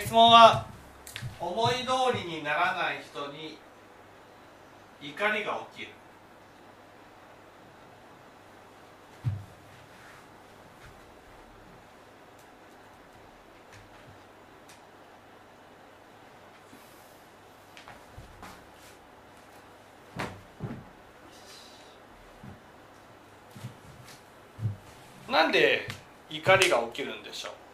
質問は思い通りにならない人に怒りが起きる。なんで怒りが起きるんでしょう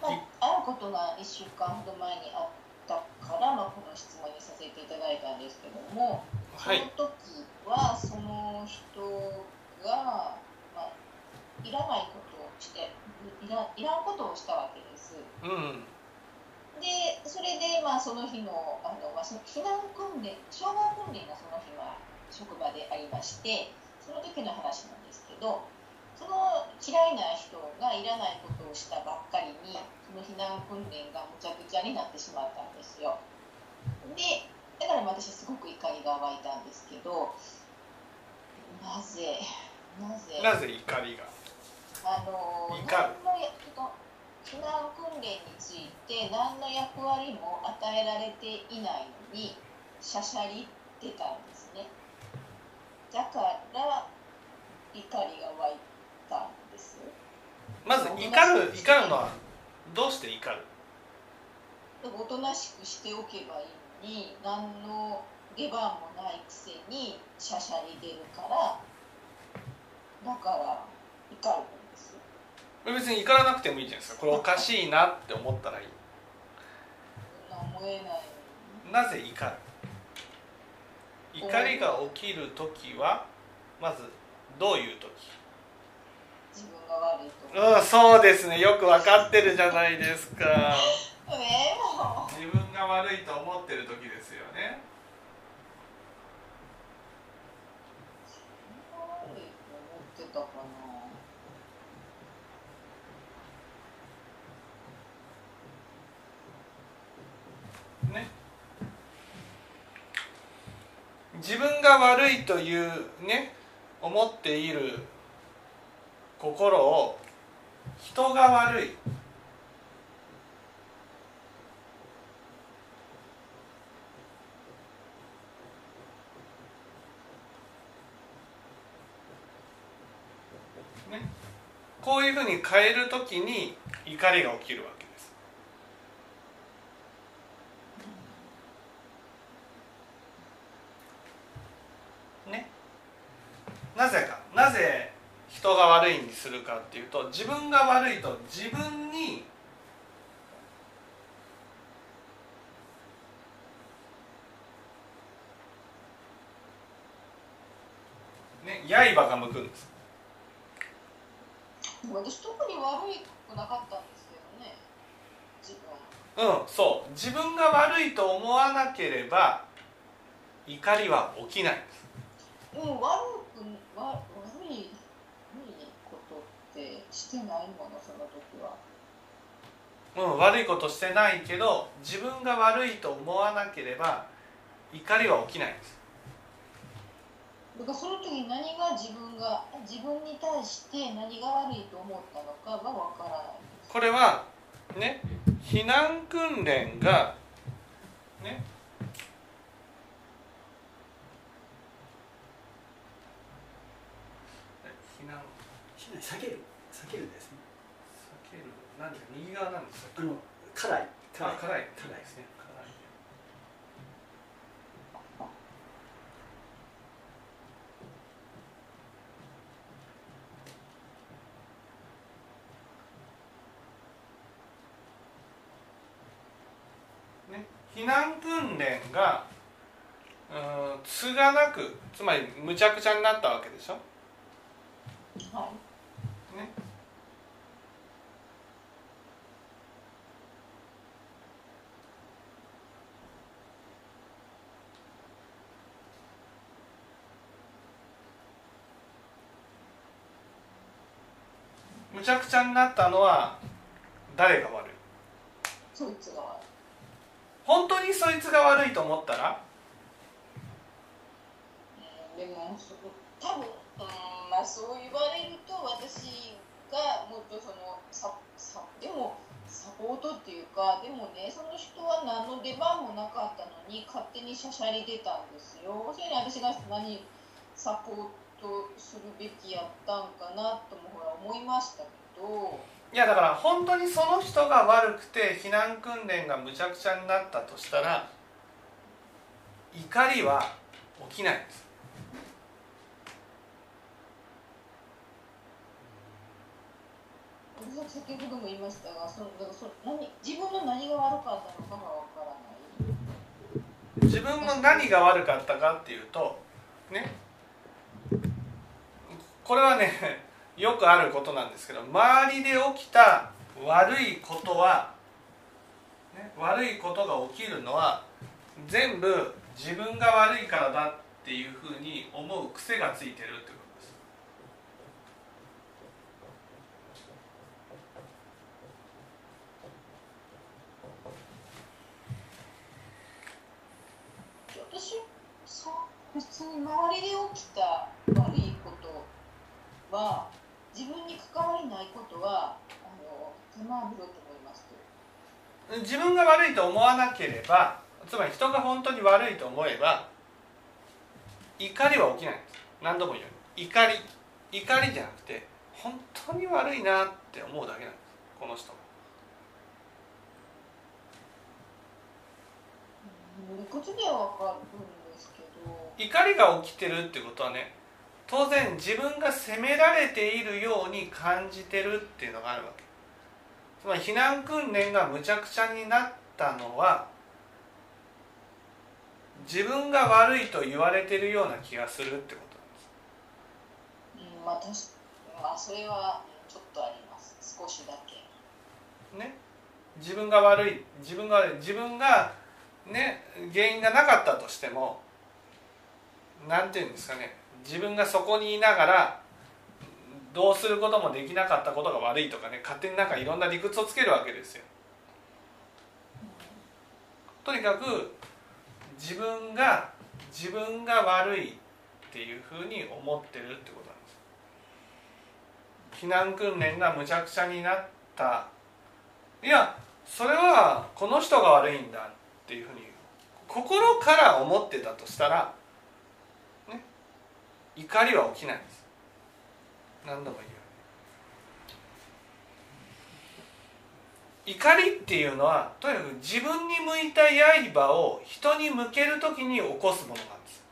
まあ、あることが1週間ほど前にあったから、まあ、この質問にさせていただいたんですけども、はいその時はその人が、まあ、いらないことをしていらいらんことをしたわけです。うんでそれで、まあ、その日のあの、まあ、その避難訓練消防訓練がその日は職場でありましてその時の話なんですけどその嫌いな人がいらないことをしたばっかりにその避難訓練がむちゃくちゃになってしまったんですよ。でだから私すごく怒りが湧いたんですけどなぜなぜ？なぜ怒りが？あの怒る？避難訓練について何の役割も与えられていないのにしゃしゃりってたんですねだから怒りが湧いたんです。まず怒る怒るのはどうして怒る？おとなしくしておけばいい。のに何の出番もないくせにしゃしゃり出るからだから怒るんです。別に怒らなくてもいいじゃないですか。これおかしいなって思ったらいい。なぜ怒る？怒りが起きる時はまずどういう時？自分が悪いと思う。うんそうですね。よく分かってるじゃないですか。自分が悪いと思ってる時ですよね。悪いと思ってたかなね自分が悪いというね思っている心を人が悪い。こういうふうに変えるときに怒りが起きるわけですねなぜか。なぜ人が悪いにするかっていうと自分が悪いと自分にね刃が向くんです。私特に悪いくなかったんですけどね。自分うんそう。自分が悪いと思わなければ怒りは起きないんです。うん悪くわ悪い悪いことってしてないものその時は。うん、悪いことしてないけど自分が悪いと思わなければ怒りは起きないんです。だからその時に何が自分が自分に対して何が悪いと思ったのかはわからないこれはね避難訓練がね避難避ける。避けるですね。避ける。何か右側なんですか？あの辛い。辛い。辛い。辛いですね。辛い。ね避難訓練がうーんつがなくつまりむちゃくちゃになったわけでしょ？はいちゃくちゃになったのは誰が悪い？そいつが悪い。本当にそいつが悪いと思ったら？うんでも多分、うんまあ、そう言われると私がもっとそのささでもサポートっていうかでもねその人は何の出番もなかったのに勝手にしゃしゃり出たんですよ。それで私が何サポートするべきやったんかなともほら思いましたけど。いやだから本当にその人が悪くて避難訓練がむちゃくちゃになったとしたら怒りは起きないんです。先ほども言いましたがそのだからそ何自分の何が悪かったのかがわからない。自分の何が悪かったかっていうとねこれはね よくあることなんですけど周りで起きた悪いことは、ね、悪いことが起きるのは全部自分が悪いからだっていうふうに思う癖がついてるってことです。私そう別に周りで起きた悪いは自分に関わりないことはあの手間を見ろと思います。自分が悪いと思わなければつまり人が本当に悪いと思えば怒りは起きない。んです何度も言う。ように怒り。怒りじゃなくて本当に悪いなって思うだけなんです。この人が理屈では分かるんですけど。怒りが起きてるってことはね当然自分が責められているように感じてるっていうのがあるわけ。つまり避難訓練がむちゃくちゃになったのは自分が悪いと言われてるような気がするってことなんです。うんまあ確かまあそれはちょっとあります。少しだけ。ね。自分が悪い自分が自分がね原因がなかったとしてもなんていうんですかね自分がそこにいながらどうすることもできなかったことが悪いとかね勝手になんかいろんな理屈をつけるわけですよ。とにかく自分が自分が悪いっていうふうに思ってるってことなんです。避難訓練がむちゃくちゃになったいやそれはこの人が悪いんだっていうふうに心から思ってたとしたら、怒りは起きないんです。何度も言う。怒りっていうのはとにかく自分に向いた刃を人に向ける時に起こすものなんです。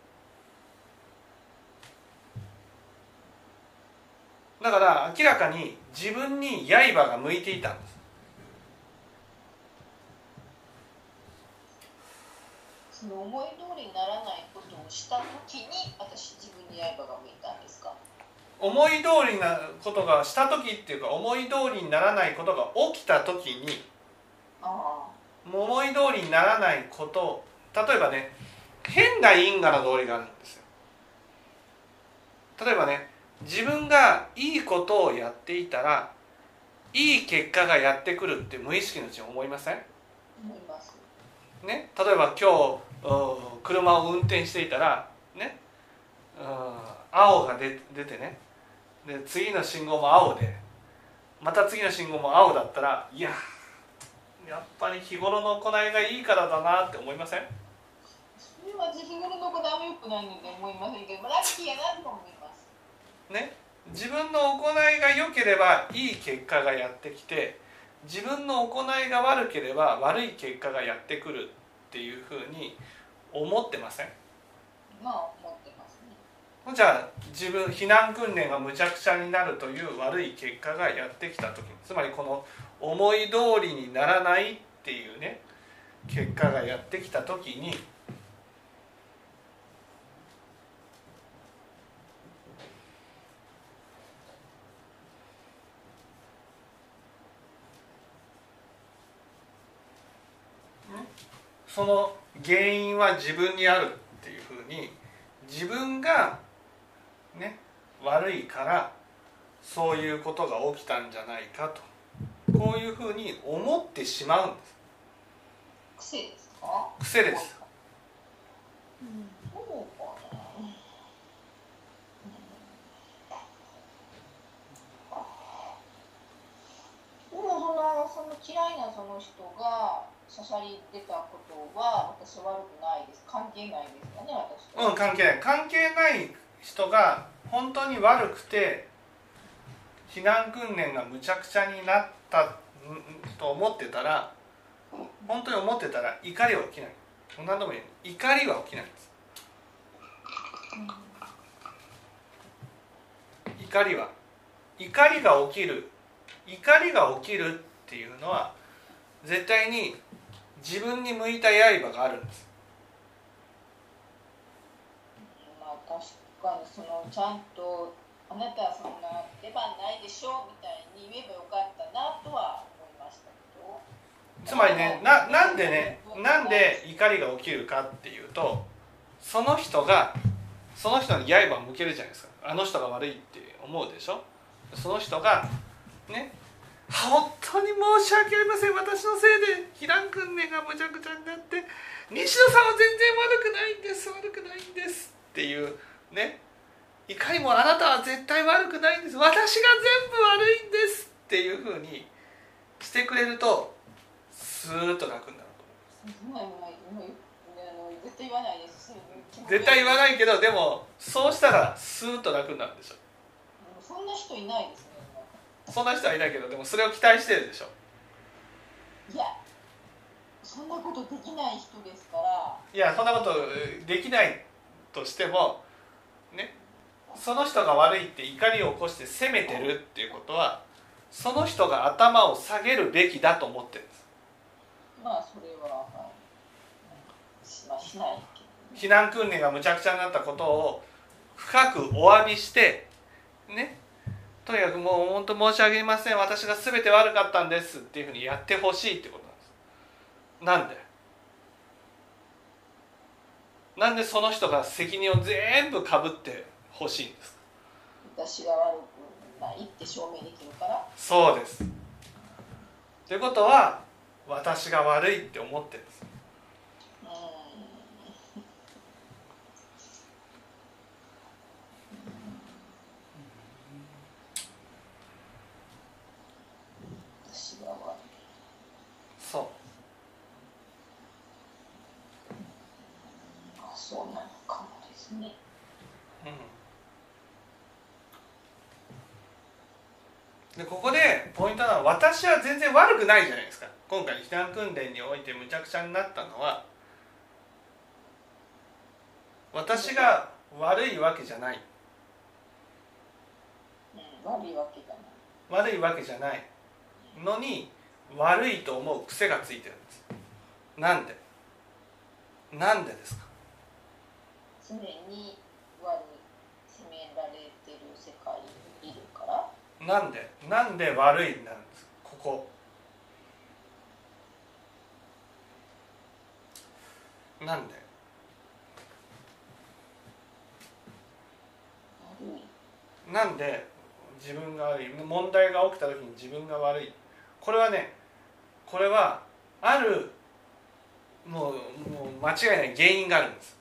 だから明らかに自分に刃が向いていたんです。その思い通りにならないことをした時に私自分に刃が向いたんですか？思い通りなことがした時っていうか思い通りにならないことが起きた時にあ思い通りにならないこと例えばね変な因果の道理があるんですよ。例えばね自分がいいことをやっていたらいい結果がやってくるって無意識のうちに思いません？あ思います。ね、例えば今日うん車を運転していたらね。うん。青が出出てね。で次の信号も青で。また次の信号も青だったらいややっぱり日頃の行いがいいからだなって思いません？それは日頃のことあんま良くないので思いませんけど、まあラッキーやなと思います。ね。自分の行いが良ければいい結果がやってきて自分の行いが悪ければ悪い結果がやってくるっていうふうに思ってません？まあ思ってますね。じゃあ自分避難訓練がむちゃくちゃになるという悪い結果がやってきた時つまりこの思い通りにならないっていうね結果がやってきた時にその原因は自分にあるっていうふうに自分がね悪いからそういうことが起きたんじゃないかと。こういうふうに思ってしまうんです。癖ですか？癖です、うん、そうか。な、うん、でもその嫌いなその人がしゃしゃり出たことは私は悪くないです。関係ないですかね私。うん関係ない。関係ない人が本当に悪くて避難訓練がむちゃくちゃになったんと思ってたら本当に思ってたら怒りは起きない。何度も言う。怒りは起きないんです。怒りは。怒りが起きる。怒りが起きるっていうのは絶対に自分に向いた刃があるんです。まあ確かにそのちゃんとあなたはそんな出番ないでしょみたいに言えばよかったなとは思いましたけど。つまりねななんでねなんで怒りが起きるかっていうとその人がその人に刃を向けるじゃないですか。あの人が悪いって思うでしょ。その人がね本当に申し訳ありません。私のせいで避難訓練がむちゃくちゃになって西野さんは全然悪くないんです悪くないんですっていうねいかにもあなたは絶対悪くないんです。私が全部悪いんですっていうふうにしてくれるとスーッと楽になると思います絶対言わないです。絶対言わないけどでもそうしたらスーッと楽になるでしょそんな人いないですねそんな人はいないけどでもそれを期待してるでしょ。いやそんなことできない人ですから。いやそんなことできないとしてもねその人が悪いって怒りを起こして責めてるっていうことはその人が頭を下げるべきだと思ってるんです。まあそれは、はい、しない避難訓練がむちゃくちゃになったことを深くお詫びしてねとにかくもう本当申し訳ありません。私が全て悪かったんですっていうふうにやってほしいってことなんです。なんで？なんでその人が責任を全部かぶってほしいんですか？私が悪くないって証明できるから。そうです。ということは私が悪いって思ってるんですうーん私が悪いそうあそうなのかもですねでここでポイントなのは私は全然悪くないじゃないですか。今回避難訓練においてむちゃくちゃになったのは私が悪いわけじゃない。うん。悪いわけじゃない。悪いわけじゃないのに悪いと思う癖がついてるんです。なんで？なんでですか？常に悪い責められてるなんで？なんで悪いになるんですここ。なんで？なんで自分が悪い？問題が起きた時に自分が悪い？これはねこれはあるもうもう間違いない原因があるんです。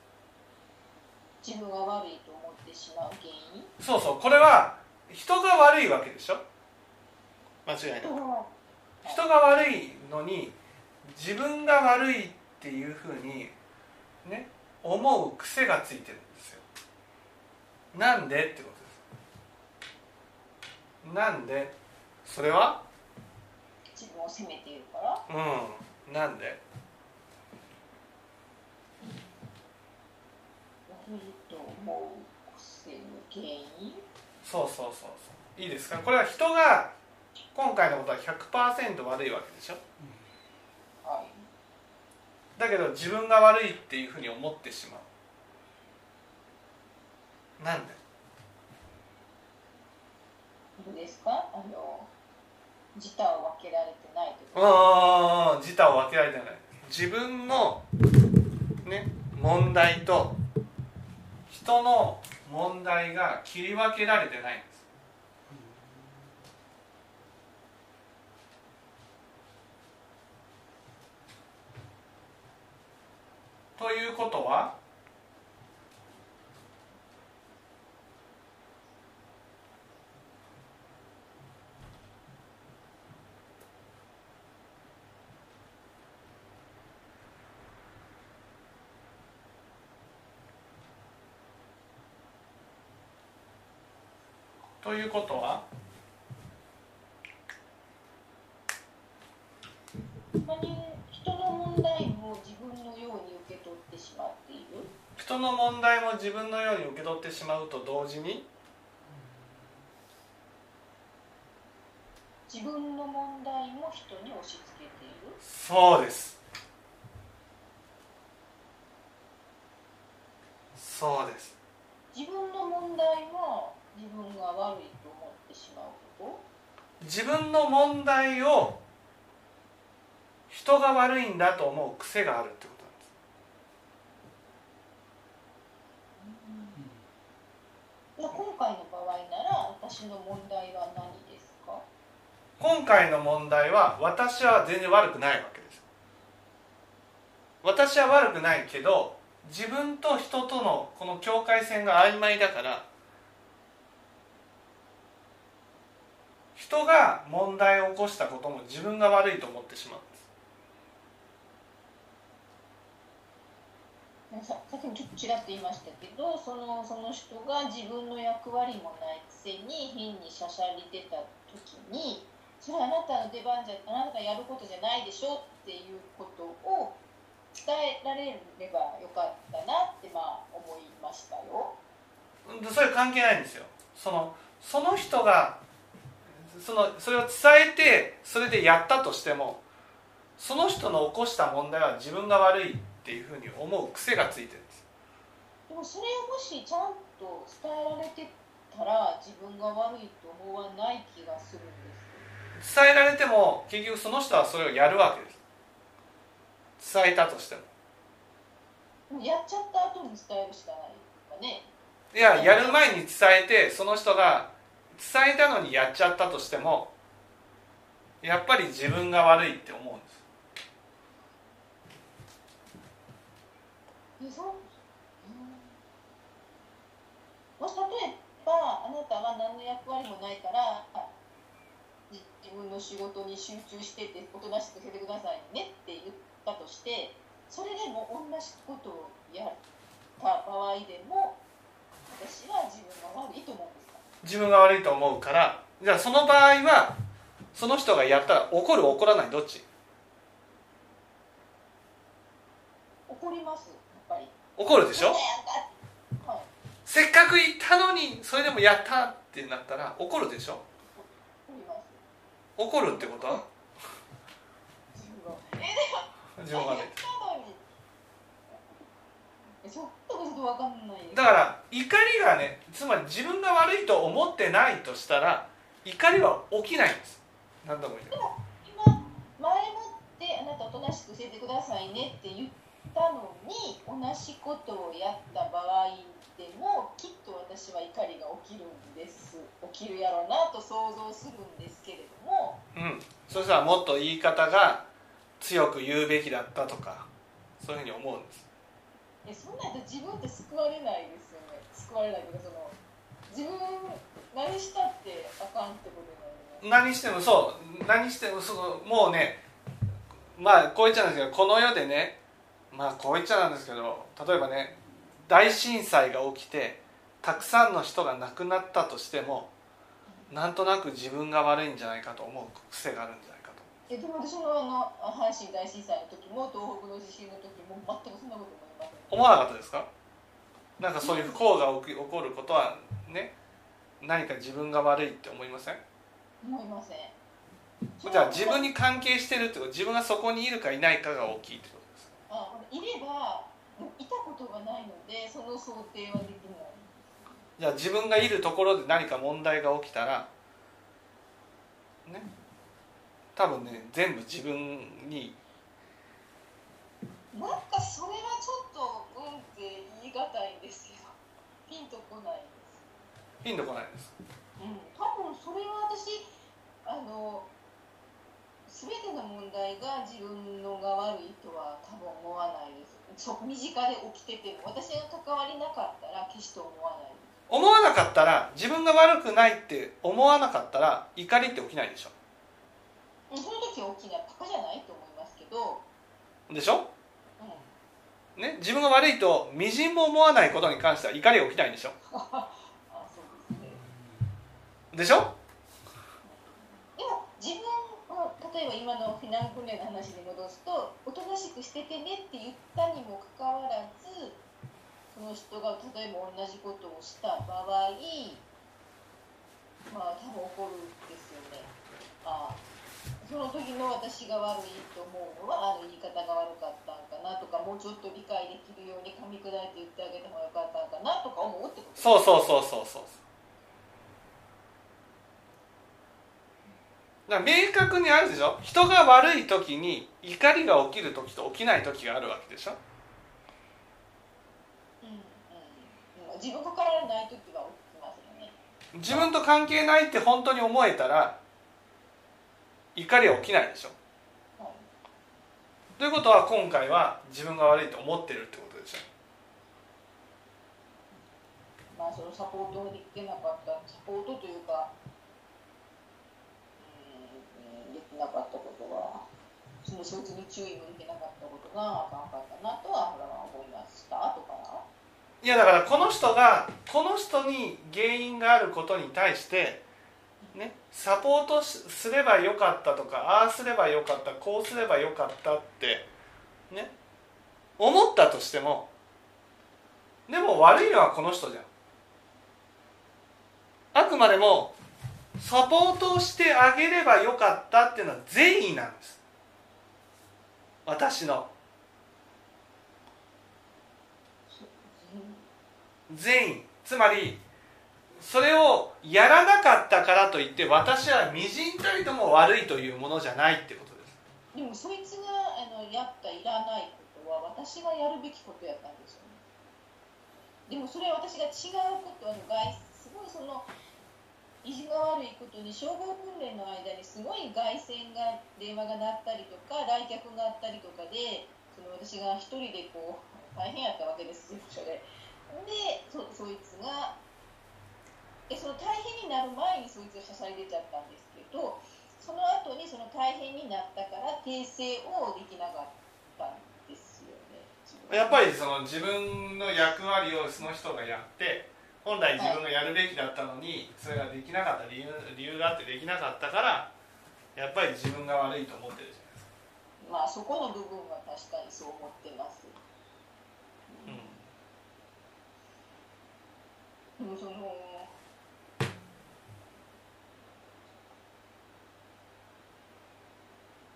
自分が悪いと思ってしまう原因？そうそうこれは人が悪いわけでしょ？間違いない人が。悪いのに自分が悪いっていうふうにね思う癖がついてるんですよ。なんでってことです。なんで？それは？自分を責めているから？うん。なんで？悪いと思う癖の原因？そうそうそうそう。いいですか？これは人が今回のことは100%悪いわけでしょ？はい。だけど自分が悪いっていうふうに思ってしまう。なんで？どうですか？あの自他を分けられてないとうかん自他を分けられてない。自分のね問題と人の問題が切り分けられてないんです。ということはということは？他に人の問題も自分のように受け取ってしまっている？人の問題も自分のように受け取ってしまうと同時に？自分の問題も人に押し付けている？そうです。そうです自分の問題は自分が悪いと思ってしまうこ自分の問題を人が悪いんだと思う癖があるってこと今回の場合なら私の問題は何ですか？今回の問題は私は全然悪くないわけです。私は悪くないけど自分と人とのこの境界線が曖昧だから人が問題を起こしたことも自分が悪いと思ってしまうささっきもちょっとちらっと言いましたけどそのその人が自分の役割もないくせに変にしゃしゃり出た時にそれはあなたの出番じゃあなたがやることじゃないでしょっていうことを伝えられればよかったなってまあ思いましたよ。でそれ関係ないんですよそのその人がそのそれを伝えてそれでやったとしてもその人の起こした問題は自分が悪いっていうふうに思う癖がついてるんです。でもそれをもしちゃんと伝えられてたら自分が悪いと思わない気がするんです伝えられても結局その人はそれをやるわけです。伝えたとしてもやっちゃった後に伝えるしかないかね。いややる前に伝えてその人が伝えたのにやっちゃったとしてもやっぱり自分が悪いって思うんです。えそう、うん、もし例えばあなたは何の役割もないから自分の仕事に集中してておとなしくさせてくださいねって言ったとしてそれでも同じことをやった場合でも私は自分が悪いと思うんです。自分が悪いと思うからじゃあその場合はその人がやったら怒る怒らないどっち？怒りますやっぱり。怒るでしょ？はい。せっかく言ったのにそれでもやったってなったら怒るでしょ？怒ります。怒るってこと？は自分がえでも自分が悪い言ったのにえちょっとちょっと分かんないだから怒りがねつまり自分が悪いと思ってないとしたら怒りは起きないんです。何度も言う今前もってあなたおとなしく教えてくださいねって言ったのに同じことをやった場合でもきっと私は怒りが起きるんです。起きるやろうなと想像するんですけれども。うん。そしたらもっと言い方が強く言うべきだったとかそういうふうに思うんですえそんなんやったら自分って救われないですよね。救われないというかその自分何したってあかんってことになるね。何してもそう。何してもそのもうねまあこう言っちゃうんですけどこの世でねまあこう言っちゃなんですけど例えばね大震災が起きてたくさんの人が亡くなったとしてもなんとなく自分が悪いんじゃないかと思う癖があるんじゃないかと。えでも私のあの阪神大震災の時も東北の地震の時も全くそんなこと思わなかったですか？なんかそういう不幸が起き起こることはね何か自分が悪いって思いません？思いません。じゃあ自分に関係してるってこと自分がそこにいるかいないかが大きいってことですあいればいたことがないのでその想定はできない。じゃあ自分がいるところで何か問題が起きたらね多分ね全部自分になんかそれはちょっとうんって言い難いんですけどピンとこないです。ピンとこないです。うん。多分それは私あの全ての問題が自分のが悪いとは多分思わないです。そ身近で起きてても。私が関わりなかったら決して思わない。です思わなかったら自分が悪くないって思わなかったら怒りって起きないでしょ。うんその時は起きない。バカじゃないと思いますけど、でしょ？うん、ね自分が悪いとみじんも思わないことに関しては怒りが起きないでしょ。でしょ？でも自分を例えば今の避難訓練の話に戻すとおとなしくしててねって言ったにもかかわらずその人が例えば同じことをした場合まあ多分怒るんですよね。ああその時の私が悪いと思うのはあの言い方が悪かったんかなとかもうちょっと理解できるように噛み砕いて言ってあげてもよかったんかなとか思うってこと。そうそうそうそうそう。だ明確にあるでしょ？人が悪い時に怒りが起きる時と起きない時があるわけでしょ？うんうん、自分がかられない時は起きますよね。自分と関係ないって本当に思えたら怒りは起きないでしょ。はいということは今回は自分が悪いと思ってるってことでしょ。まあそのサポートができてなかったサポートというかうんうんできなかったことはそのそいつに注意もできなかったことがあかんかったなとは思いましたとか。いやだからこの人がこの人に原因があることに対してねサポートすればよかったとかああすればよかったこうすればよかったってね思ったとしてもでも悪いのはこの人じゃん。あくまでもサポートをしてあげればよかったっていうのは善意なんです。私の。善意。つまりそれをやらなかったからといって私はみじんたりとも悪いというものじゃないってことです。でもそいつがあのやったいらないことは私がやるべきことやったんですよねでもそれは私が違うことの外すごいその意地が悪いことに消防訓練の間にすごい外線が電話が鳴ったりとか来客があったりとかでその私が一人でこう大変やったわけです事務所ででそそいつがでその大変になる前にそいつがしゃさり出ちゃったんですけどその後にその大変になったから訂正をできなかったんですよね。やっぱりその自分の役割をその人がやって本来自分がやるべきだったのにそれができなかった理由理由があってできなかったからやっぱり自分が悪いと思ってるじゃないですか、まあそこの部分は確かにそう思ってます。うん。でもその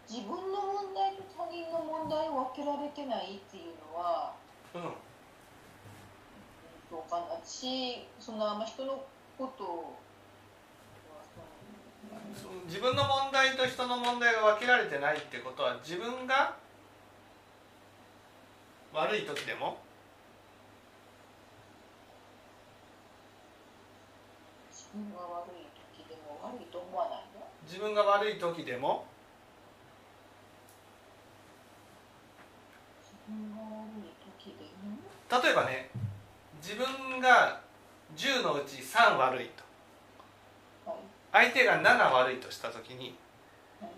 自分の問題と他人の問題を分けられてないっていうのはうん。どうかな。しそのあんま人のことをその自分の問題と人の問題が分けられてないってことは自分が悪い時でも自分が悪い時でも悪いと思わないの？自分が悪い時でも自分が悪い時でも例えばね自分が10のうち3悪いと。はい相手が7悪いとした時にはい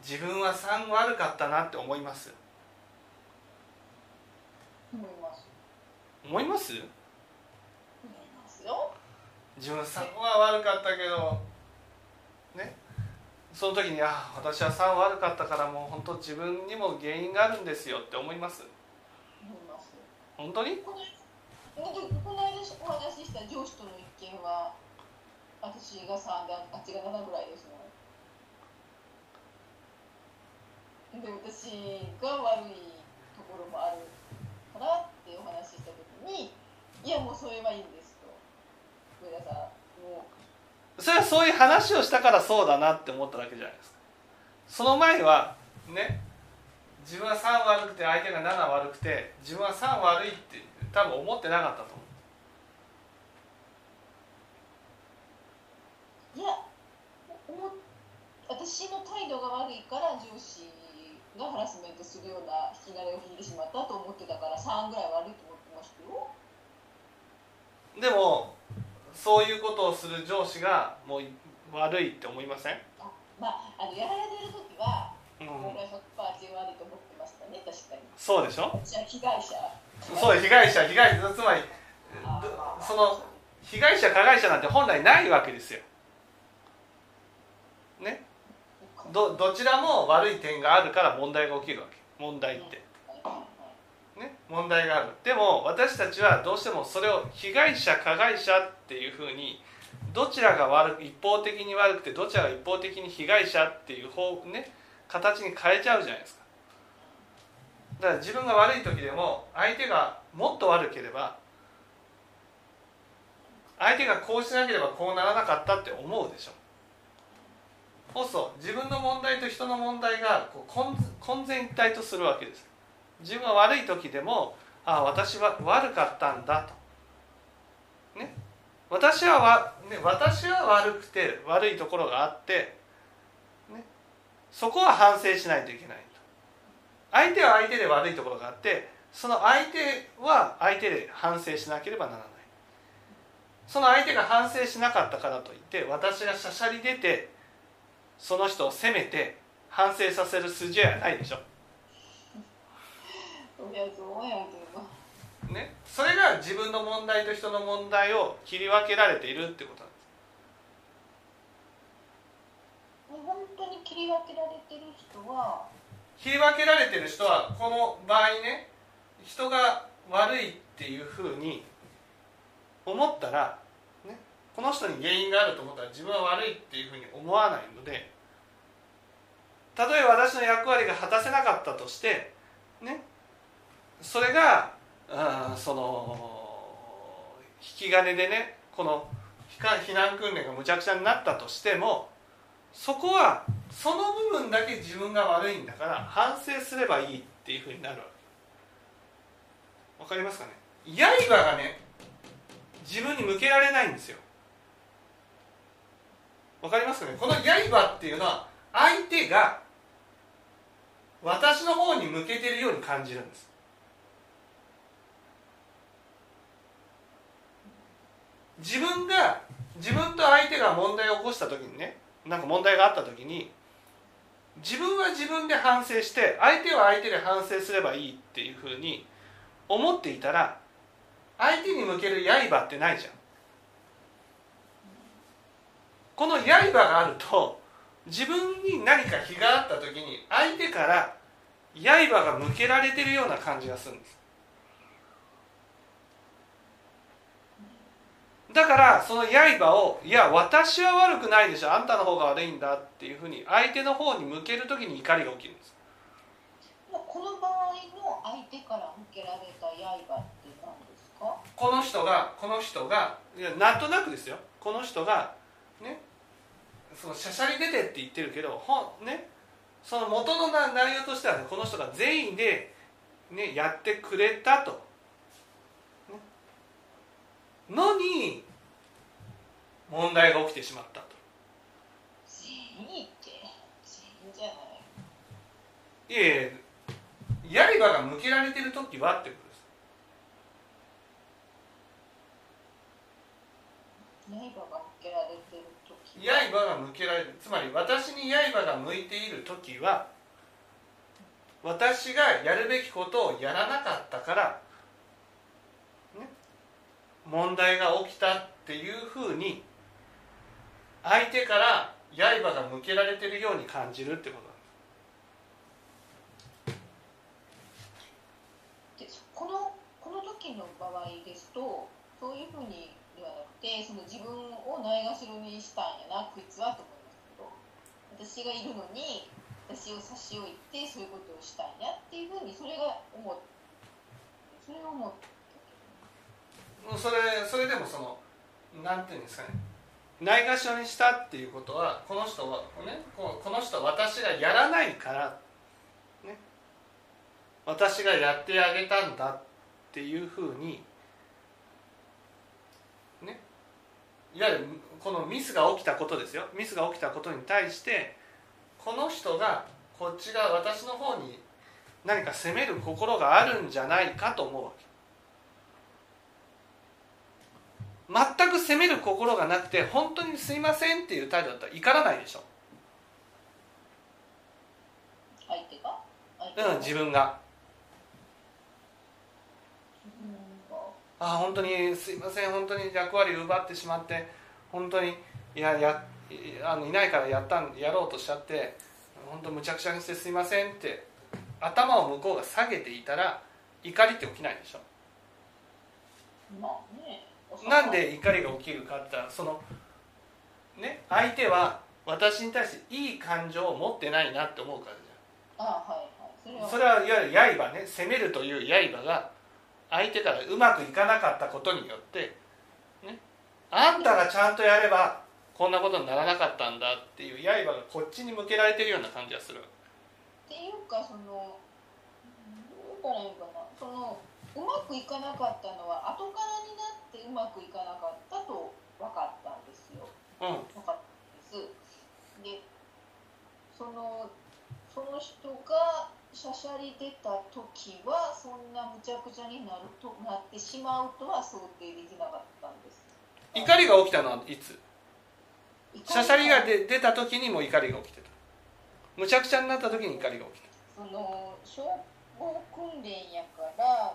自分は3悪かったなって思います？思います？思います思いますよ。自分3は悪かったけどね？その時にあ私は3悪かったからもう本当自分にも原因があるんですよって思います。本当に？このこの間お話しした上司との一件は私が3であっちが7ぐらいですもんで私が悪いところもあるからってお話しした時にいやもうそれはいいんですと。上田さんもうそれはそういう話をしたからそうだなって思っただけじゃないですか。その前はね自分は3悪くて相手が7悪くて自分は3悪いって多分思ってなかったと思いや私の態度が悪いから上司がハラスメントするような引き金を引いてしまったと思ってたから3ぐらい悪いと思ってましたよ。うでもそういうことをする上司がもう悪いって思いません、あまああのやられてる時はうん、僕は100%自分悪いと思ってましたね確かに。そうでしょ？じゃあ被害者。そう被害者被害者つまりその被害者加害者なんて本来ないわけですよ。ね？どどちらも悪い点があるから問題が起きるわけ。問題って。ね、問題がある。でも私たちはどうしてもそれを被害者加害者っていうふうにどちらが悪く一方的に悪くてどちらが一方的に被害者っていう方、ね、形に変えちゃうじゃないですか。だから自分が悪い時でも相手がもっと悪ければ相手がこうしなければこうならなかったって思うでしょ。そうそう自分の問題と人の問題がこう混混然一体とするわけです。自分が悪い時でもああ私は悪かったんだと。ね。私はわ、ね、私は悪くて悪いところがあって、ね、そこは反省しないといけないと。相手は相手で悪いところがあってその相手は相手で反省しなければならない。その相手が反省しなかったからといって私がしゃしゃり出てその人を責めて反省させる筋合いはないでしょ。ね、それが自分の問題と人の問題を切り分けられているってことなんです。本当に切り分けられてる人は？切り分けられてる人はこの場合ね人が悪いっていうふうに思ったら、ね、この人に原因があると思ったら自分は悪いっていうふうに思わないので例えば私の役割が果たせなかったとしてねそれがあその引き金でねこの避難訓練がむちゃくちゃになったとしてもそこはその部分だけ自分が悪いんだから反省すればいいっていうふうになるわけ。わかりますかね？刃がね自分に向けられないんですよ。わかりますかね？この刃っていうのは相手が私の方に向けてるように感じるんです。自分が自分と相手が問題を起こした時にねなんか問題があった時に自分は自分で反省して相手は相手で反省すればいいっていうふうに思っていたら相手に向ける刃ってないじゃん。この刃があると自分に何か非があった時に相手から刃が向けられてるような感じがするんですだからその刃をいや私は悪くないでしょ。あんたの方が悪いんだっていうふうに相手の方に向ける時に怒りが起きるんです。この場合の相手から向けられた刃って何ですか？この人がこの人がいやなんとなくですよこの人がねそのしゃしゃり出てって言ってるけどほねその元の内容としては、ね、この人が善意で、ね、やってくれたと。のに問題が起きてしまったと。善意って善意じゃない。いえ刃が向けられてる時はってことです。刃が向けられてる時刃が向けられるつまり私に刃が向いている時は私がやるべきことをやらなかったから問題が起きたっていうふうに相手から刃が向けられてるように感じるってことこのこの時の場合ですとそういうふうにではなくてその自分をないがしろにしたんやなこいつはと思いますけど私がいるのに私を差し置いてそういうことをしたんやっていうふうにそれが思それを思って。それそれでもそのなんていうんですかねないがしろにしたっていうことはこの人はねこの人私がやらないから、ね、私がやってあげたんだっていうふうにね。いわゆるこのミスが起きたことですよ。ミスが起きたことに対してこの人がこっちが私の方に何か責める心があるんじゃないかと思うわけ。全く責める心がなくて本当にすいませんっていう態度だったら怒らないでしょ。相手が？うん自分が。あ本当にすいません。本当に役割を奪ってしまって本当にいややいあのいないからやったんやろうとしちゃって本当むちゃくちゃにしてすいませんって頭を向こうが下げていたら怒りって起きないでしょ。まあねなんで怒りが起きるかって言ったらそのね相手は私に対していい感情を持ってないなって思うからじあはいはい。ゃんそれはいわゆる刃ね攻めるという刃が相手からうまくいかなかったことによってねあんたがちゃんとやればこんなことにならなかったんだっていう刃がこっちに向けられてるような感じがするっていうかそのどう言ったらいいのかな。そのうまくいかなかったのは後からになってうまくいかなかったと分かったんですよ。うん。分かったんです。でそのその人がしゃしゃり出た時はそんなむちゃくちゃになるとなってしまうとは想定できなかったんです。怒りが起きたのはいつ？しゃしゃりが出出た時にも怒りが起きてた。むちゃくちゃになった時に怒りが起きてその消防訓練やから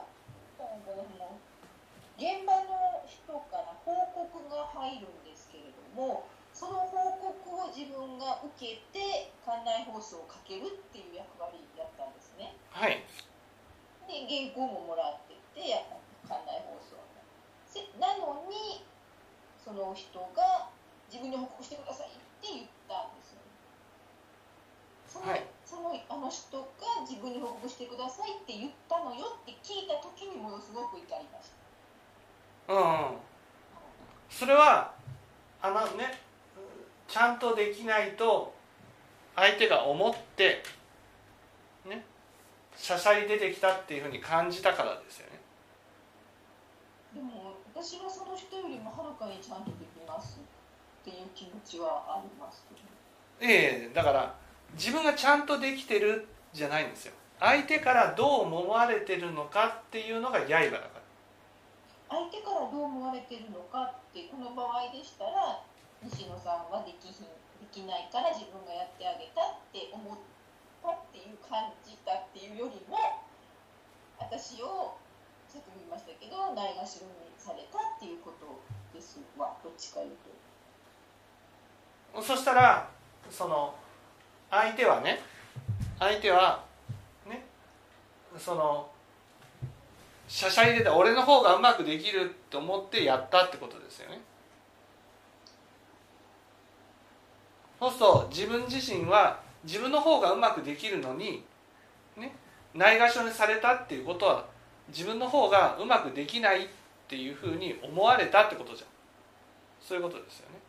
現場の人から報告が入るんですけれどもその報告を自分が受けて館内放送をかけるっていう役割やったんですね。たはい。で原稿ももらってて館内放送せなのにその人が自分に報告してくださいって言ったんですよその,、はいそのあの人が自分に報告してくださいって言ったのよって聞いた時にものすごく怒りました。うんうん。それはあのねちゃんとできないと相手が思ってねしゃしゃり出てきたっていうふうに感じたからですよね。でも私はその人よりもはるかにちゃんとできますっていう気持ちはありますけど。ええだから自分がちゃんとできてるじゃないんですよ。相手からどう思われてるのかっていうのが刃だから。相手からどう思われてるのかってこの場合でしたら西野さんはできひんできないから自分がやってあげたって思ったっていう感じたっていうよりも私をさっきも言いましたけどないがしろにされたっていうことですわ。どっちかいうと。そしたらその相手はね相手はねそのしゃしゃり出た俺の方がうまくできると思ってやったってことですよね。そうすると自分自身は自分の方がうまくできるのにねないがしろにされたっていうことは自分の方がうまくできないっていうふうに思われたってことじゃん。そういうことですよね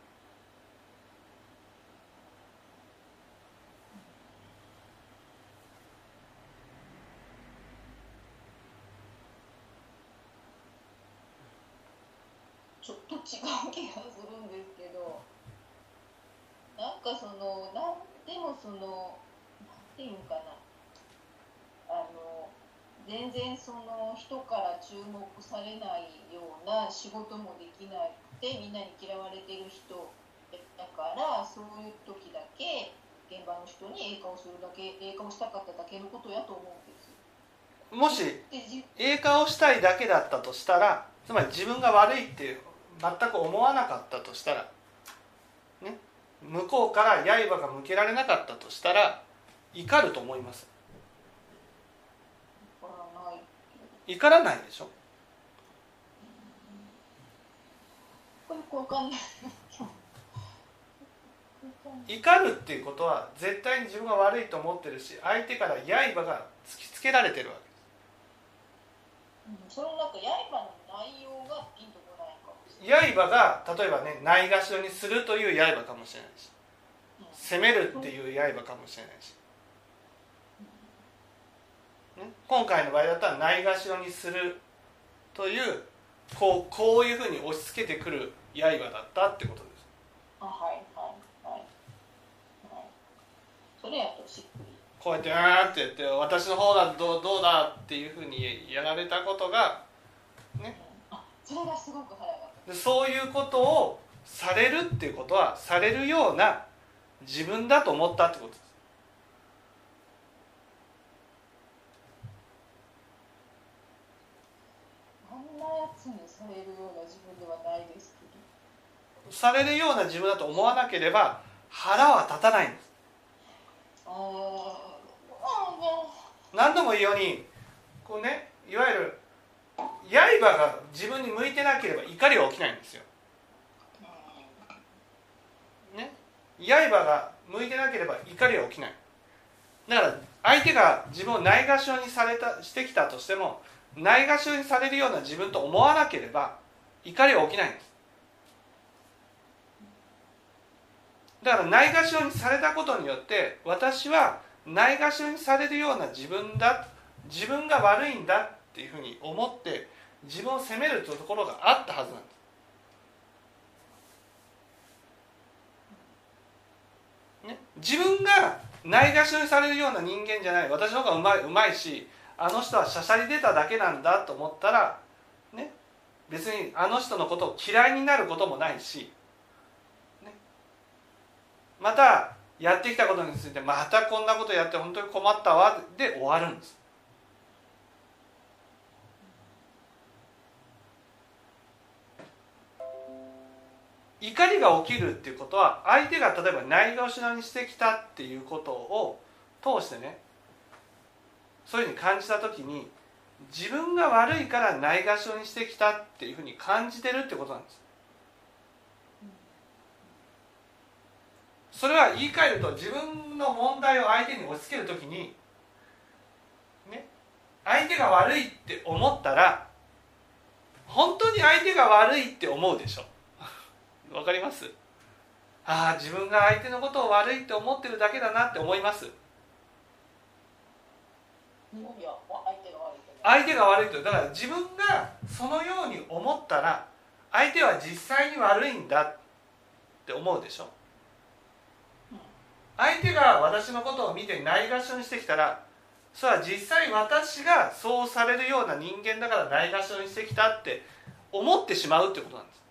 ちょっと違う気がするんですけどなんかそのなんでもそのなんていうのかなあの全然その人から注目されないような仕事もできなくてみんなに嫌われてる人だからそういう時だけ現場の人に映画をするだけ映画をしたかっただけのことやと思うんですよ。もし映画をしたいだけだったとしたらつまり自分が悪いって全く思わなかったとしたら、ね、向こうから刃が向けられなかったとしたら怒ると思います。怒らない。でしょ。怒るっていうことは絶対に自分が悪いと思ってるし相手から刃が突きつけられてるわけ。うんそのなんか刃の内容が刃が例えばねないがしろにするという刃かもしれないし。攻めるっていう刃かもしれないし、ね、今回の場合だったらないがしろにするというこうこういうふうに押し付けてくる刃だったってことですあはいはいはいはい。それやとしっくり。こうやって「あーって言って私の方がどうどうだっていうふうにやられたことがうんあそれがすごく早かった。でそういうことをされるっていうことはされるような自分だと思ったってことです。あんなやつにされるような自分ではないですけど。されるような自分だと思わなければ腹は立たないんです。何度も言うようにこうねいわゆる刃が自分に向いてなければ怒りは起きないんですよ。ね、刃が向いてなければ怒りは起きない。だから相手が自分をないがしろにされたしてきたとしてもないがしろにされるような自分と思わなければ怒りは起きないんです。だからないがしろにされたことによって私はないがしろにされるような自分だ自分が悪いんだっていうふうに思って自分を責めるというところがあったはずなんですね、自分がないがしろにされるような人間じゃない。私の方がうまいうまいしあの人はしゃしゃり出ただけなんだと思ったら、ね、別にあの人のことを嫌いになることもないし、ね、またやってきたことについてまたこんなことやって本当に困ったわで終わるんです。怒りが起きるっていうことは相手が例えばないがしろにしてきたっていうことを通してねそういうふうに感じた時に自分が悪いからないがしろにしてきたっていうふうに感じてるってことなんです。それは言い換えると自分の問題を相手に押し付ける時にね相手が悪いって思ったら本当に相手が悪いって思うでしょ。わかります？ああ自分が相手のことを悪いって思ってるだけだなって思います。いや相手が悪いと相手が悪いとだから自分がそのように思ったら相手は実際に悪いんだって思うでしょ。相手が私のことを見てないがしろにしてきたらそれは実際私がそうされるような人間だからないがしろにしてきたって思ってしまうってことなんです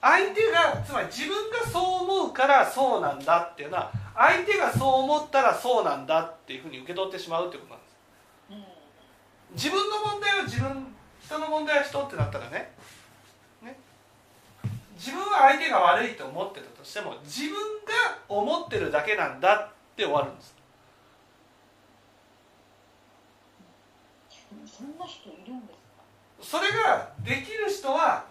相手がつまり自分がそう思うからそうなんだっていうのは相手がそう思ったらそうなんだっていうふうに受け取ってしまうってことなんです。自分の問題は自分人の問題は人ってなったらねね自分は相手が悪いと思ってたとしても自分が思ってるだけなんだって終わるんです。そんな人いるんですそれができる人は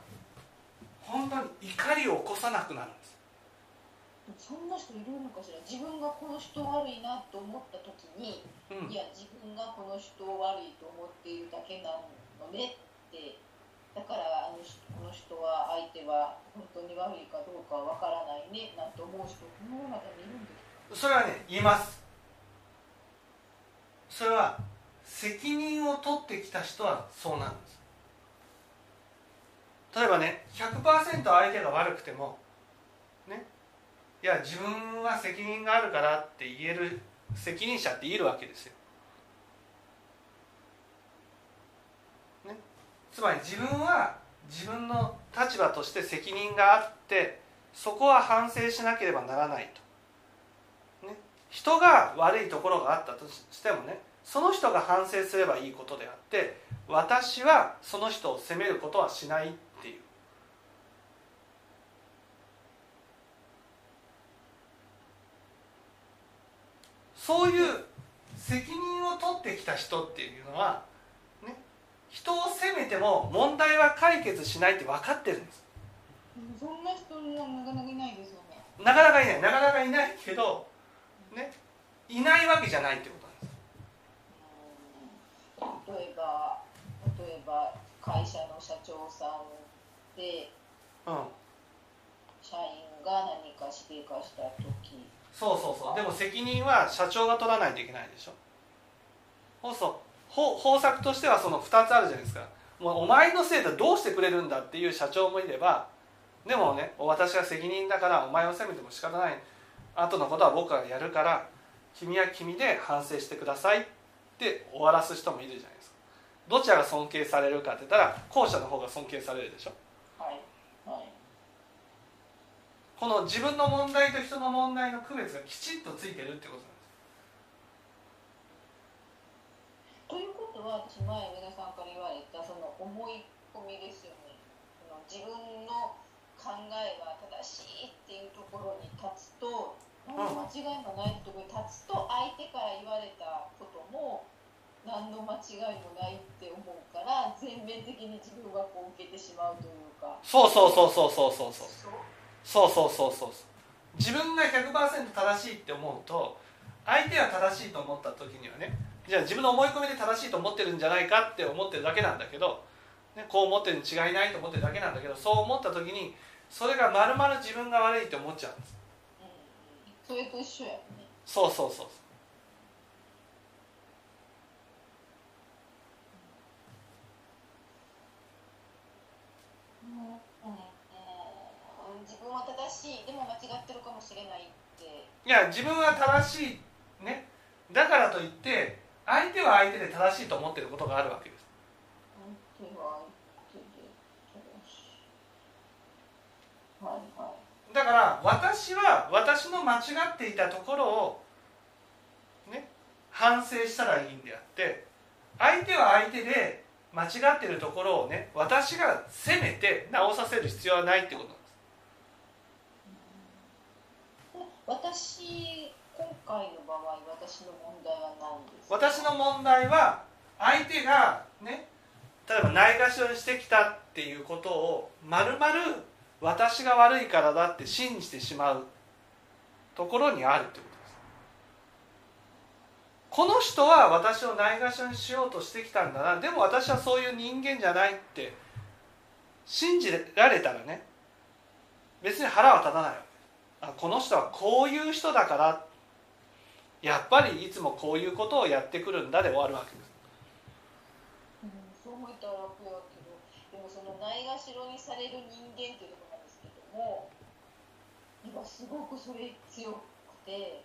本当に怒りを起こさなくなるんです。そんな人いるのかしら？自分がこの人悪いなと思った時に、うん。いや自分がこの人悪いと思っているだけなのねって。だからあの人この人は相手は本当に悪いかどうかはわからないねなんて思う人この世の中にいるんですそれはね言います。それは責任を取ってきた人はそうなんです例えばね100%相手が悪くてもねいや自分は責任があるからって言える責任者っているわけですよ、ね、つまり自分は自分の立場として責任があってそこは反省しなければならないと。人が悪いところがあったとしてもねその人が反省すればいいことであって私はその人を責めることはしない。っていうそういう責任を取ってきた人っていうのは、ね、人を責めても問題は解決しないって分かってるんです。そんな人はなかなかいないですよね。なかなかいない。なかなかいないけどねいないわけじゃないってことなんです。例えば例えば会社の社長さんでうん。社員が何かしでかした時そうそうそう。でも責任は社長が取らないといけないでしょ。そうそう方策としてはその2つあるじゃないですか。もうお前のせいでどうしてくれるんだっていう社長もいればでもね私が責任だからお前を責めても仕方ない。後のことは僕がやるから君は君で反省してくださいって終わらす人もいるじゃないですか。どちらが尊敬されるかって言ったら後者の方が尊敬されるでしょはいはいこの自分の問題と人の問題の区別がきちっとついてるってことなんです。ということは私前上田さんから言われたその思い込みですよね。自分の考考えは正しいっていうところに立つと何の間違いもないところに立つと相手から言われたことも何の間違いもないって思うから全面的に自分はこう受けてしまうというか。そうそうそうそうそうそう。そうそうそうそうそう自分が100%正しいって思うと相手は正しいと思った時にはねじゃあ自分の思い込みで正しいと思ってるんじゃないかって思ってるだけなんだけど、ね、こう思ってるに違いないと思ってるだけなんだけどそう思った時にそれがまるまる自分が悪いって思っちゃうんです。うん、それと一緒やね。そうそうそううんうん自分は正しいでも間違ってるかもしれないって。いや自分は正しいね。だからといって相手は相手で正しいと思ってることがあるわけです。相手は相手で正しい。はいはいだから私は私の間違っていたところをね反省したらいいんであって相手は相手で間違ってるところをね私が責めて直させる必要はないってことなんです私今回の場合私の問題は何ですか？私の問題は相手がね例えばないがしろにしてきたっていうことをまるまる私が悪いからだって信じてしまうところにあるってことです。この人は私をないがしろにしようとしてきたんだな。でも私はそういう人間じゃないって信じられたらね別に腹は立たないわあこの人はこういう人だからやっぱりいつもこういうことをやってくるんだで終わるわけです。うん、そう思ったら楽やけどでもそのないがしろにされる人間っていうところなんですけども今すごくそれ強くて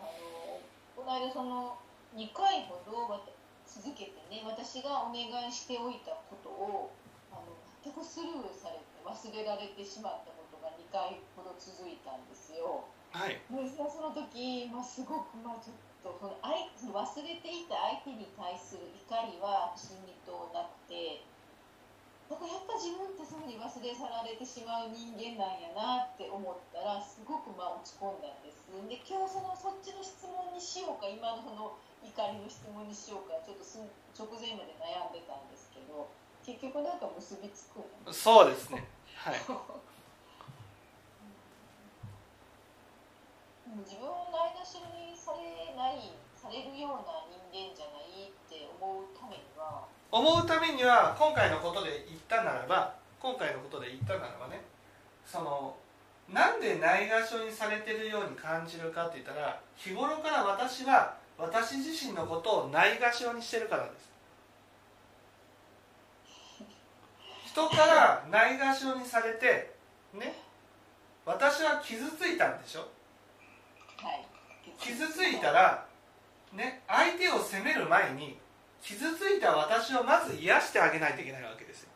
あのこの間その2回ほどわた続けてね私がお願いしておいたことをあの全くスルーされて忘れられてしまったことが2回ほど続いたんですよ。はい。でその時、まあ、すごくまあちょっとその相その忘れていた相手に対する怒りは不思議となくてなんかやっぱ自分ってそういうふうに忘れ去られてしまう人間なんやなって思ったらすごくまあ落ち込んだんです。で今日そのそっちの質問にしようか今のその怒りの質問にしようかちょっとす直前まで悩んでたんですけど結局なんか結びつくそうですね。はい うん自分をないがしろにされないされるような人間じゃないって思うためには思うためには今回のことで言ったならば今回のことで言ったならばねそのなんでないがしろにされてるように感じるかって言ったら日頃から私は私自身のことをないがしろにしてるからです。人からないがしろにされてね私は傷ついたんでしょ？はい傷ついたらね相手を責める前に傷ついた私をまず癒してあげないといけないわけですよ。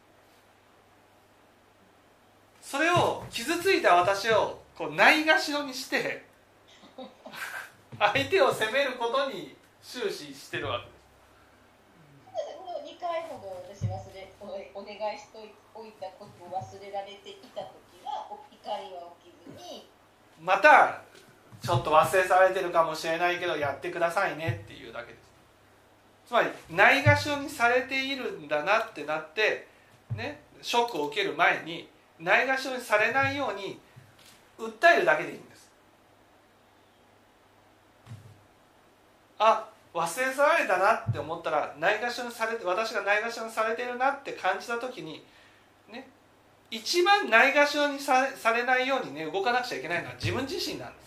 それを傷ついた私をこうないがしろにして 相手を責めることに終始してるわけです。この2回ほど私忘れおお願いしておいたことを忘れられていた時はお怒りは起きずにまたちょっと忘れ去られてるかもしれないけどやってくださいねっていうだけです。つまりないがしろにされているんだなってなってねショックを受ける前にないがしろにされないように訴えるだけでいいんです。あ忘れ去られたなって思ったらないがしろにされて私がないがしろにされてるなって感じた時にね一番ないがしろにさされないようにね動かなくちゃいけないのは自分自身なんです。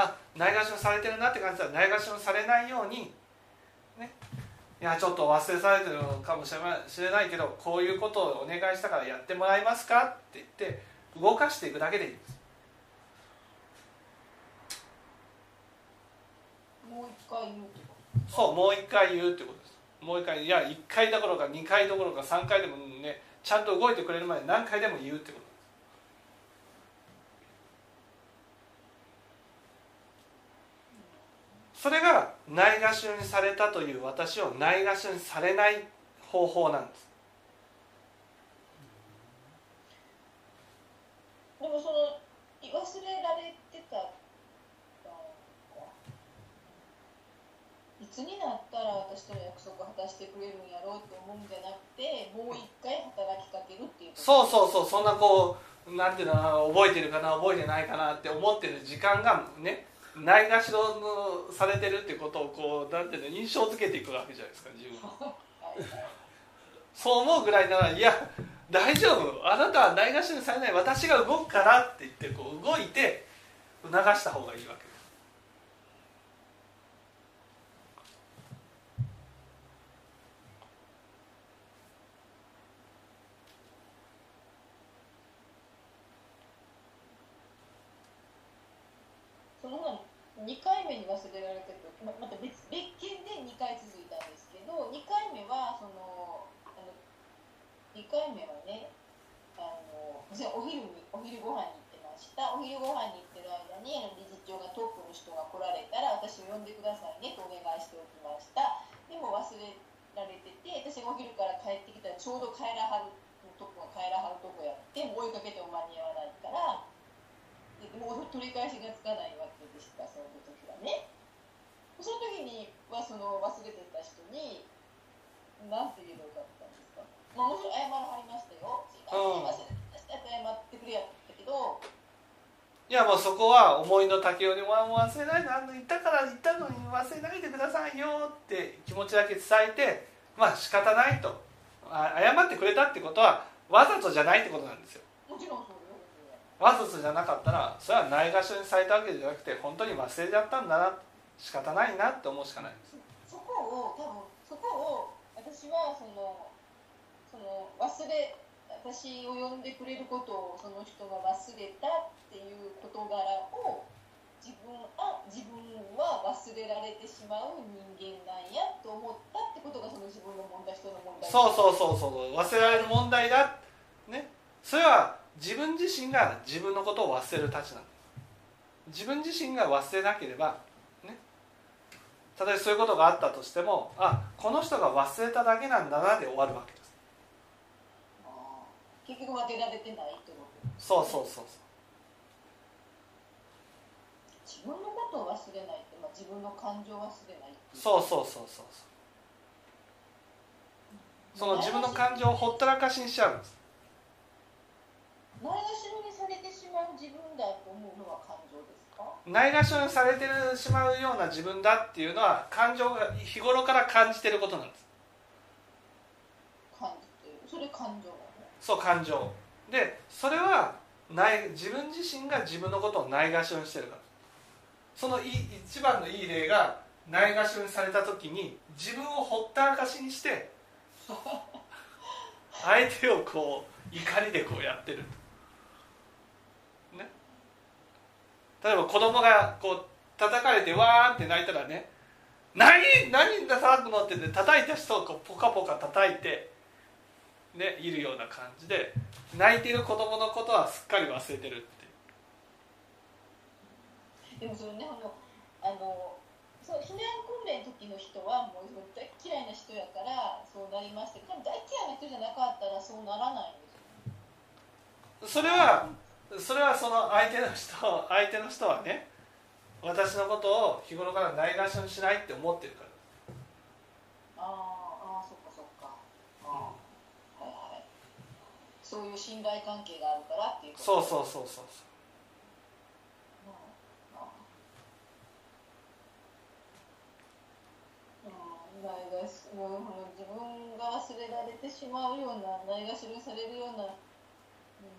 あないがしろにされてるなって感じたらないがしろにされないようにね。いやちょっと忘れ去られてるのかもしれないしれないけどこういうことをお願いしたからやってもらえますかって言って動かしていくだけでいいんです。もう一回言うってこと？そうもう一回言うってことです。もう一回いや1回どころか2回どころか3回でもねちゃんと動いてくれるまで何回でも言うってことそれがないがしろにされたという私をないがしろにされない方法なんです。でもその忘れられてたいつになったら私との約束を果たしてくれるんやろうと思うんじゃなくてもう一回働きかけるっていうそうそうそうそんなこうなんていうの覚えてるかな覚えてないかなって思ってる時間がねないがしろのされてるってことをこうなんていうの印象づけていくわけじゃないですか自分は。そう思うぐらいならいや大丈夫。あなたはないがしろにされない私が動くからって言ってこう動いて促した方がいいわけ。ですその2回目に忘れられてるままた別別件で2回続いたんですけど2回目はそのあの2回目はねあのお昼にお昼ご飯に行ってました。お昼ご飯に行ってる間に理事長がトップの人が来られたら私を呼んでくださいねとお願いしておきました。でも忘れられてて私がお昼から帰ってきたらちょうど帰らはるトップが帰らはるとこやっても追いかけても間に合わないからもう取り返しがつかないわけでしたその時はね。その時にはその忘れてた人に何て言えばよかったんですか、まあ、もちろん謝らはりましたよ。すいません謝ってくれやったけど。いやもうそこは思いの丈よりももう忘れないであの言ったから言ったのに忘れないでくださいよって気持ちだけ伝えてまあ仕方ないと。あ謝ってくれたってことはわざとじゃないってことなんですよ。もちろんわざとじゃなかったらそれはないがしろにされたわけじゃなくて本当に忘れちゃったんだな仕方ないなって思うしかないんです。そこを多分そこを私はそのその忘れ私を呼んでくれることをその人が忘れたっていう事柄を自分あ自分は忘れられてしまう人間なんやと思ったってことがその自分の問題人の問題。そうそうそうそう忘れられる問題だね。それは自分自身が自分のことを忘れるたちなんです自分自身が忘れなければね。たとえそういうことがあったとしてもあこの人が忘れただけなんだなで終わるわけです。結局忘れられてないってことそうそうそう自分のことを忘れないって、まあ、自分の感情を忘れないそうそうそうそう。その自分の感情をほったらかしにしちゃうんですないがしろにされてしまう自分だと思うのは感情ですか？ないがしろにされてしまうような自分だっていうのは感情が日頃から感じてることなんです。感じてる？それ感情なの？そう感情。でそれはない自分自身が自分のことをないがしろにしてるから。そのい一番のいい例がないがしろにされた時に自分をほったらかしにして 相手をこう怒りでこうやってるね例えば子供がこう叩かれてわーって泣いたらね「何何だ叩くの?」って言って叩いた人をこうポカポカ叩いてねいるような感じで泣いている子供のことはすっかり忘れてるっていうでもそれねあのあのそう避難訓練の時の人はもう大嫌いな人やからそうなりましたけど大嫌いな人じゃなかったらそうならないんですよそれはそれはその相手の人相手の人はね私のことを日頃からないがしろにしないって思ってるから。あーあーそっかそっか。あーはいはい。そういう信頼関係があるからっていうこと？そうそうそうそうう。んうんないがしもう自分が忘れられてしまうようなないがしろにされるような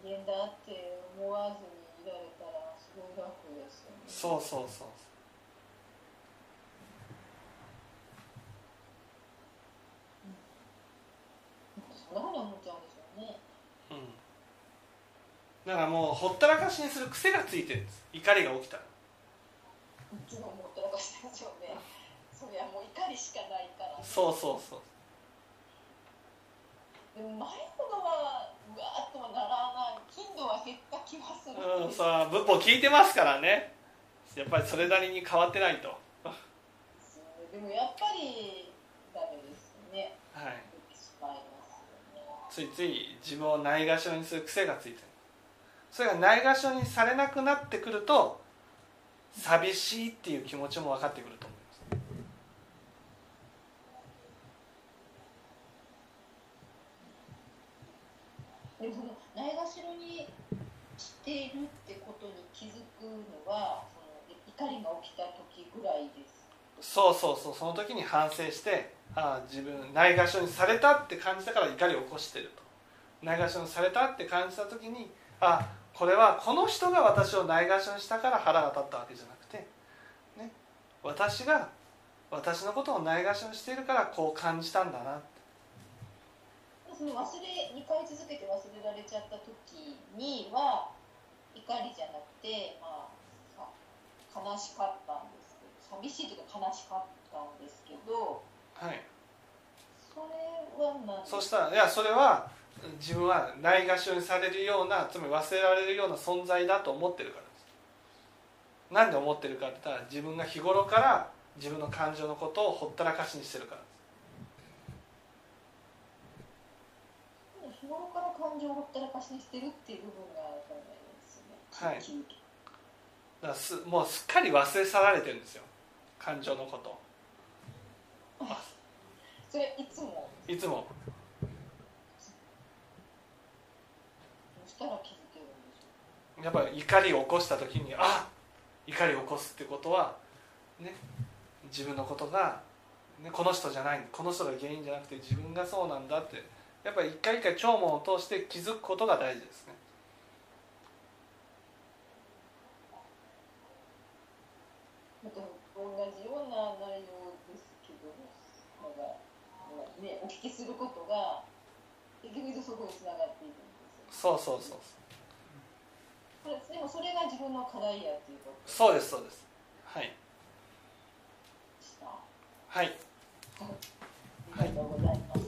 人間だって思わずにいられたらすごい楽ですよね。そうそうそうそん。なふうに思っちゃうんですよねそう、うん、だからもうほったらかしにする癖がついてるんです。怒りが起きたら。もちろん思ったらかしてますよね。そりゃもう怒りしかないから、そうそうそう。でも前ほどはうわーっとはならない。頻度は減った気がする。うん、さあ仏法聞いてますからね。やっぱりそれなりに変わってないと。でもやっぱりダメですね。はい。ねついつい自分をないがしろにする癖がついてる。それがないがしろにされなくなってくると寂しいっていう気持ちも分かってくると思いますでもそのないがしろにしているってことに気づくのはその怒りが起きた時ぐらいです。そうそうそうその時に反省してああ自分ないがしろにされたって感じたから怒りを起こしてると。ないがしろにされたって感じた時にあこれはこの人が私をないがしろにしたから腹が立ったわけじゃなくて、ね、私が私のことをないがしろにしているからこう感じたんだなその忘れ2回続けて忘れられちゃった時には怒りじゃなくて、まあ、さ悲しかったんですけど寂しいというか悲しかったんですけどはい。それは何？そしたらいやそれは自分はないがしろにされるようなつまり忘れられるような存在だと思ってるからです。なんで思ってるかって言ったら自分が日頃から自分の感情のことをほったらかしにしてるから日頃から感情をほったらかしにしてるっていう部分がわからないですよね。はい。だすもうすっかり忘れ去られてるんですよ。感情のこと。それいつも？いつも。やっぱり怒りを起こした時にあ怒りを起こすってことはね自分のことが、ね、この人じゃないこの人が原因じゃなくて自分がそうなんだってやっぱり一回一回聴聞を通して気づくことが大事ですねう。また同じような内容ですけど、なんかまあねお聞きすることが結局そこに繋がっていくんですよ。そうそうそうでもそれが自分の課題やっていうことそうですそうですはい。はいありがとうございます。